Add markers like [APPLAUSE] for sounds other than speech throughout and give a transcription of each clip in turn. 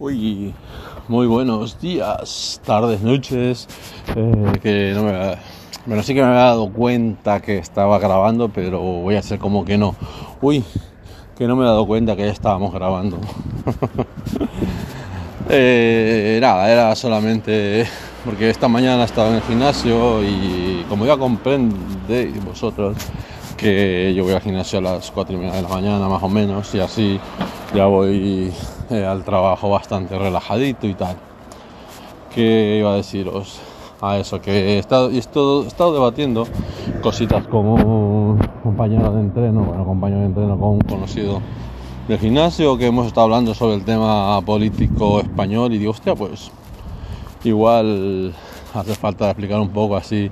Uy, muy buenos días, tardes, noches. Eh, que no me, bueno, sí que me había dado cuenta que estaba grabando, pero voy a hacer como que no. Uy, que no me he dado cuenta que ya estábamos grabando. [LAUGHS] eh, nada, era solamente porque esta mañana estaba en el gimnasio y como ya comprendéis vosotros que yo voy al gimnasio a las 4 y media de la mañana más o menos y así ya voy eh, al trabajo bastante relajadito y tal. ¿Qué iba a deciros? A eso, que he estado, he he estado debatiendo cositas un compañero de entreno, bueno, compañero de entreno con un conocido del gimnasio, que hemos estado hablando sobre el tema político español y digo, hostia, pues igual hace falta explicar un poco así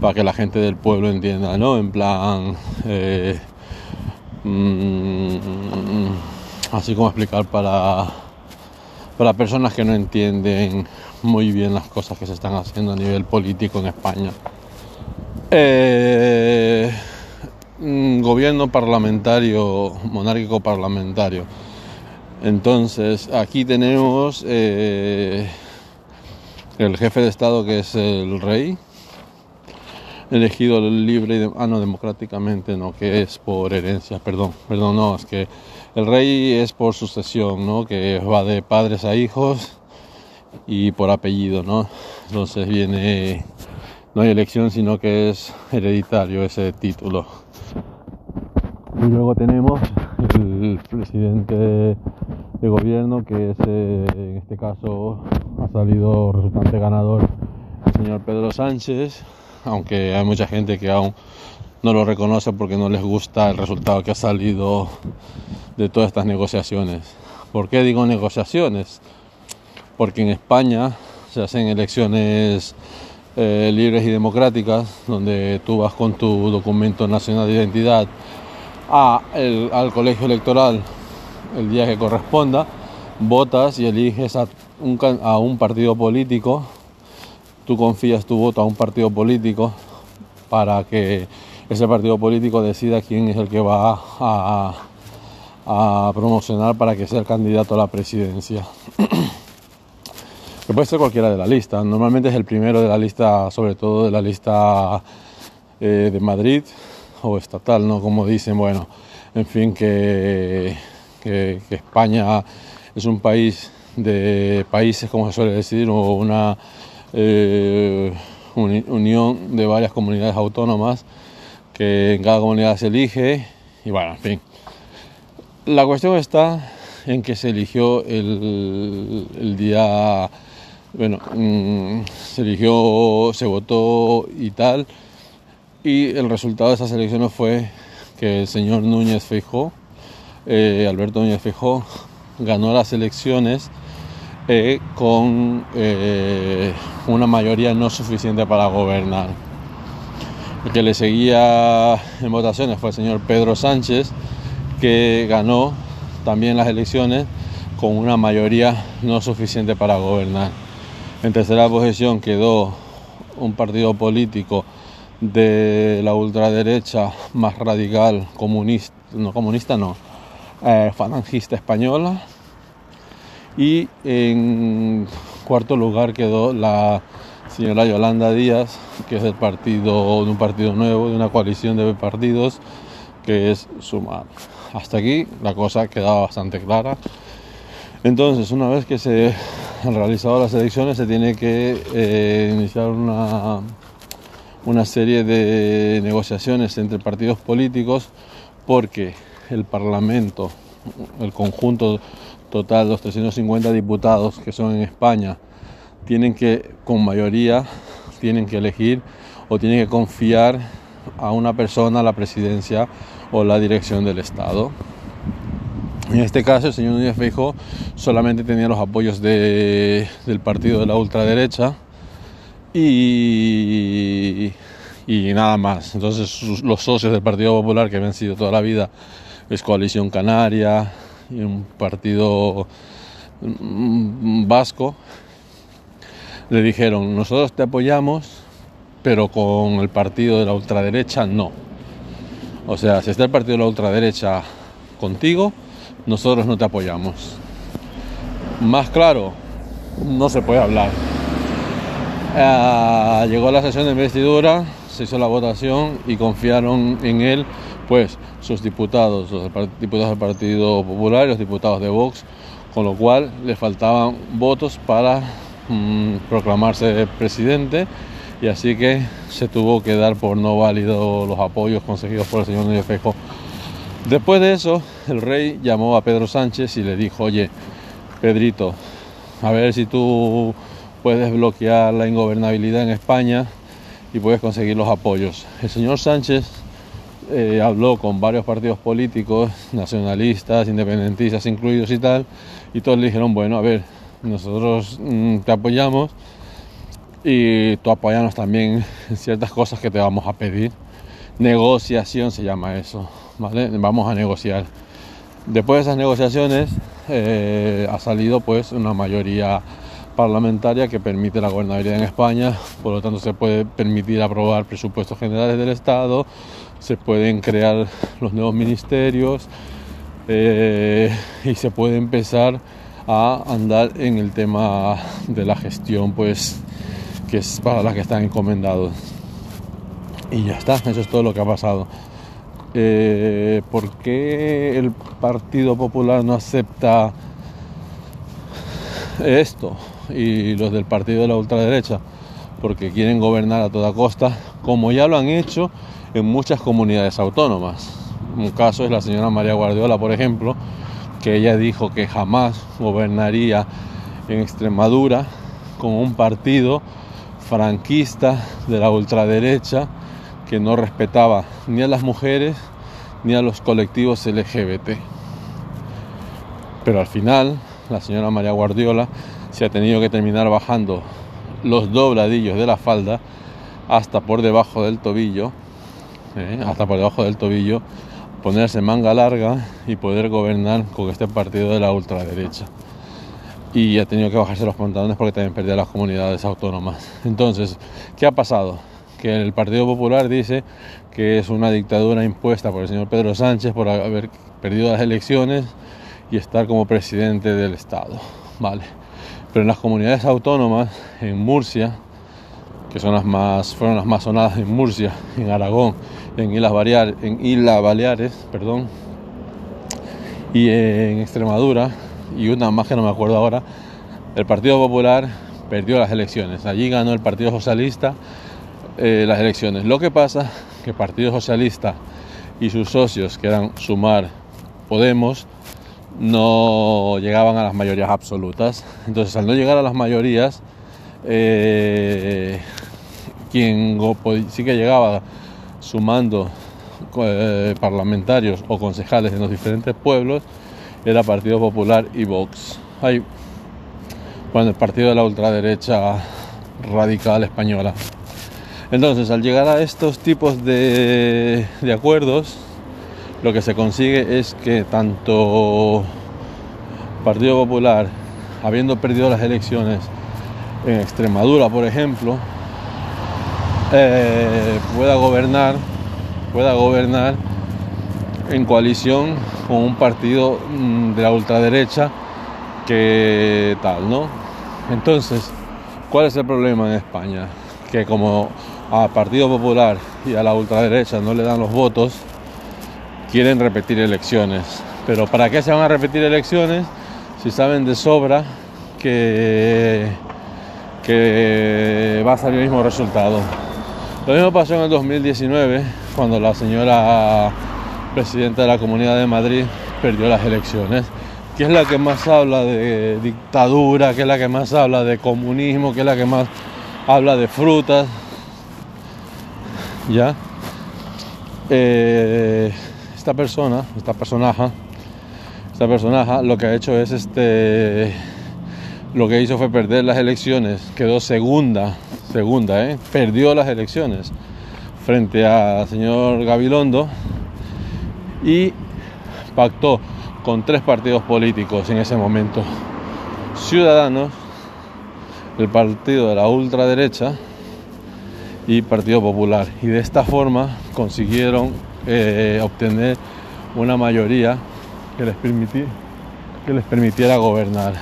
para que la gente del pueblo entienda, ¿no? En plan, eh, mm, así como explicar para, para personas que no entienden muy bien las cosas que se están haciendo a nivel político en España. Eh, gobierno parlamentario, monárquico parlamentario. Entonces, aquí tenemos eh, el jefe de Estado que es el rey, elegido libre y ah, no, democráticamente, no, que es por herencia, perdón, perdón, no, es que el rey es por sucesión, ¿no? Que va de padres a hijos y por apellido, ¿no? Entonces viene, no hay elección, sino que es hereditario ese título. Y luego tenemos el presidente de gobierno, que es, eh, en este caso ha salido resultante ganador el señor Pedro Sánchez, aunque hay mucha gente que aún no lo reconoce porque no les gusta el resultado que ha salido de todas estas negociaciones. ¿Por qué digo negociaciones? Porque en España se hacen elecciones eh, libres y democráticas, donde tú vas con tu documento nacional de identidad a al colegio electoral el día que corresponda, votas y eliges a un, a un partido político, tú confías tu voto a un partido político para que ese partido político decida quién es el que va a promocionar para que sea el candidato a la presidencia. [CLEARS THROAT] que puede ser cualquiera de la lista. Normalmente es el primero de la lista, sobre todo de la lista eh, de Madrid o estatal, ¿no? Como dicen, bueno, en fin, que, que, España es un país de países, como se suele decir, o una eh, unión de varias comunidades autónomas que en cada comunidad se elige y bueno, en fin. La cuestión está en que se eligió el, día, bueno, mm, se eligió, se votó y tal, y el resultado de esas elecciones fue que el señor Núñez Feijó, eh, Alberto Núñez Feijó, ganó las elecciones eh, con eh, una mayoría no suficiente para gobernar. El que le seguía en votaciones fue el señor Pedro Sánchez, que ganó también las elecciones con una mayoría no suficiente para gobernar. En tercera posición quedó un partido político de la ultraderecha más radical, comunista, no comunista, no, eh, falangista española. Y en cuarto lugar quedó la señora Yolanda Díaz, que es del partido, de un partido nuevo, de una coalición de partidos, que es Sumar. Hasta aquí la cosa quedaba bastante clara. Entonces, una vez que se han realizado las elecciones, se tiene que eh, iniciar una, una serie de negociaciones entre partidos políticos porque el Parlamento, el conjunto total, los 350 diputados que son en España, tienen que, con mayoría, tienen que elegir o tienen que confiar a una persona la presidencia o la dirección del Estado. En este caso, el señor Núñez Feijóo solamente tenía los apoyos de, del partido de la ultraderecha y, y nada más. Entonces, los socios del Partido Popular, que habían sido toda la vida, es Coalición Canaria y un partido mm, vasco, le dijeron, nosotros te apoyamos, pero con el partido de la ultraderecha no. O sea, si está el partido de la ultraderecha contigo, nosotros no te apoyamos. Más claro, no se puede hablar. Ah, llegó la sesión de investidura, se hizo la votación y confiaron en él, pues sus diputados, los diputados del Partido Popular y los diputados de Vox, con lo cual le faltaban votos para mm, proclamarse presidente y así que se tuvo que dar por no válido los apoyos conseguidos por el señor Núñez Fejo. Después de eso, el rey llamó a Pedro Sánchez y le dijo, oye, Pedrito, a ver si tú puedes bloquear la ingobernabilidad en España y puedes conseguir los apoyos. El señor Sánchez eh, habló con varios partidos políticos, nacionalistas, independentistas incluidos y tal, y todos le dijeron, bueno, a ver, nosotros mm, te apoyamos y tú apoyanos también en ciertas cosas que te vamos a pedir. Negociación se llama eso, ¿vale? Vamos a negociar. Después de esas negociaciones eh, ha salido pues una mayoría parlamentaria que permite la gobernabilidad en España, por lo tanto se puede permitir aprobar presupuestos generales del Estado, se pueden crear los nuevos ministerios eh, y se puede empezar a andar en el tema de la gestión pues que es para la que están encomendados y ya está, eso es todo lo que ha pasado eh, ¿por qué el Partido Popular no acepta esto y los del partido de la ultraderecha? Porque quieren gobernar a toda costa, como ya lo han hecho en muchas comunidades autónomas. Un caso es la señora María Guardiola, por ejemplo, que ella dijo que jamás gobernaría en Extremadura con un partido franquista de la ultraderecha que no respetaba ni a las mujeres ni a los colectivos LGBT. Pero al final, la señora María Guardiola se ha tenido que terminar bajando los dobladillos de la falda hasta por debajo del tobillo ¿eh? hasta por debajo del tobillo, ponerse manga larga y poder gobernar con este partido de la ultraderecha. Y ha tenido que bajarse los pantalones porque también perdía las comunidades autónomas. Entonces, ¿qué ha pasado? Que el Partido Popular dice que es una dictadura impuesta por el señor Pedro Sánchez por haber perdido las elecciones y estar como presidente del Estado. Vale. Pero en las comunidades autónomas, en Murcia, que son las más, fueron las más sonadas en Murcia, en Aragón, en Islas, Islas Baleares, perdón, y en Extremadura, y una más que no me acuerdo ahora, el Partido Popular perdió las elecciones. Allí ganó el Partido Socialista eh, las elecciones. Lo que pasa que el Partido Socialista y sus socios, que eran Sumar, Podemos, no llegaban a las mayorías absolutas. Entonces, al no llegar a las mayorías, eh, quien sí que llegaba sumando eh, parlamentarios o concejales en los diferentes pueblos era Partido Popular y Vox. Hay, bueno, el partido de la ultraderecha radical española. Entonces, al llegar a estos tipos de, de acuerdos, lo que se consigue es que tanto Partido Popular, habiendo perdido las elecciones en Extremadura, por ejemplo, eh, pueda gobernar, pueda gobernar en coalición con un partido mm, de la ultraderecha que tal, ¿no? Entonces, ¿cuál es el problema en España? Que como al Partido Popular y a la ultraderecha no le dan los votos, quieren repetir elecciones. Pero ¿para qué se van a repetir elecciones si saben de sobra que, que va a salir el mismo resultado? Lo mismo pasó en el 2019, cuando la señora presidenta de la Comunidad de Madrid perdió las elecciones. que es la que más habla de dictadura? que es la que más habla de comunismo? que es la que más habla de frutas? ¿Ya? Eh, esta persona, esta personaje, esta personaje lo que ha hecho es este lo que hizo fue perder las elecciones, quedó segunda segunda, ¿eh? perdió las elecciones frente al señor Gabilondo y pactó con tres partidos políticos en ese momento. Ciudadanos, el partido de la ultraderecha y Partido Popular. Y de esta forma consiguieron eh, obtener una mayoría que les, que les permitiera gobernar.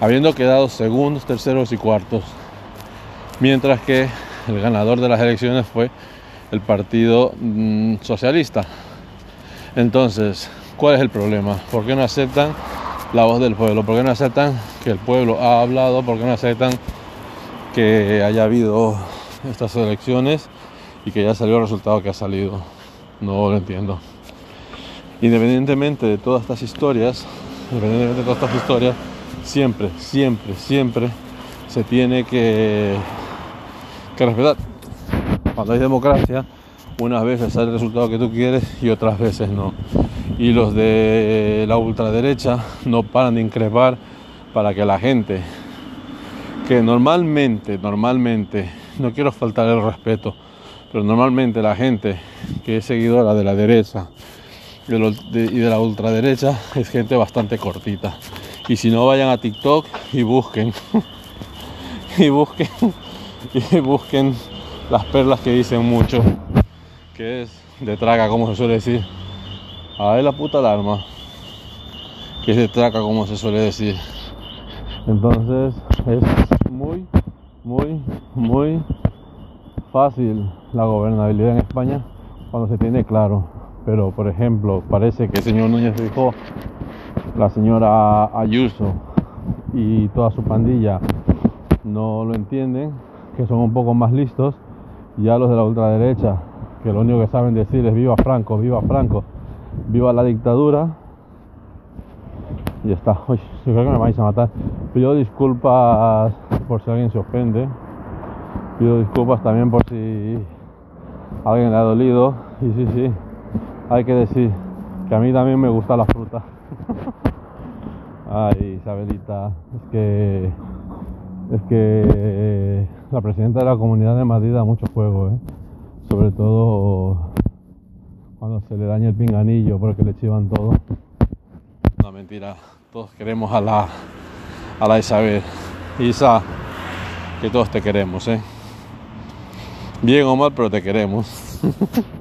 habiendo quedado segundos, terceros y cuartos, mientras que el ganador de las elecciones fue el Partido mm, Socialista. Entonces, ¿cuál es el problema? ¿Por qué no aceptan la voz del pueblo? ¿Por qué no aceptan que el pueblo ha hablado? ¿Por qué no aceptan que haya habido estas elecciones y que ya salió el resultado que ha salido? No lo entiendo. Independientemente de todas estas historias, independientemente de todas estas historias, siempre, siempre, siempre se tiene que, que respetar. Cuando hay democracia, unas veces sale el resultado que tú quieres y otras veces no. Y los de la ultraderecha no paran de increpar para que la gente, que normalmente, normalmente, no quiero faltar el respeto, pero normalmente la gente que es seguidora de la derecha y de la ultraderecha es gente bastante cortita. Y si no, vayan a TikTok y busquen. [LAUGHS] y busquen. Y busquen las perlas que dicen mucho. Que es de traga, como se suele decir. A ver la puta alarma. Que es de traga, como se suele decir. Entonces es muy, muy, muy fácil la gobernabilidad en España cuando se tiene claro. Pero, por ejemplo, parece que el señor Núñez dijo la señora Ayuso y toda su pandilla no lo entienden, que son un poco más listos, ya los de la ultraderecha, que lo único que saben decir es viva Franco, viva Franco, viva la dictadura, y está. Uy, yo creo que me vais a matar. Pido disculpas por si alguien se ofende. Pido disculpas también por si alguien le ha dolido. Y sí, sí, hay que decir que a mí también me gusta la fruta. [LAUGHS] Ay, Isabelita, es que es que la presidenta de la Comunidad de Madrid da mucho juego, ¿eh? Sobre todo cuando se le daña el pinganillo porque le chivan todo. No, mentira, todos queremos a la, a la Isabel. Isa, que todos te queremos, ¿eh? Bien o mal, pero te queremos. [LAUGHS]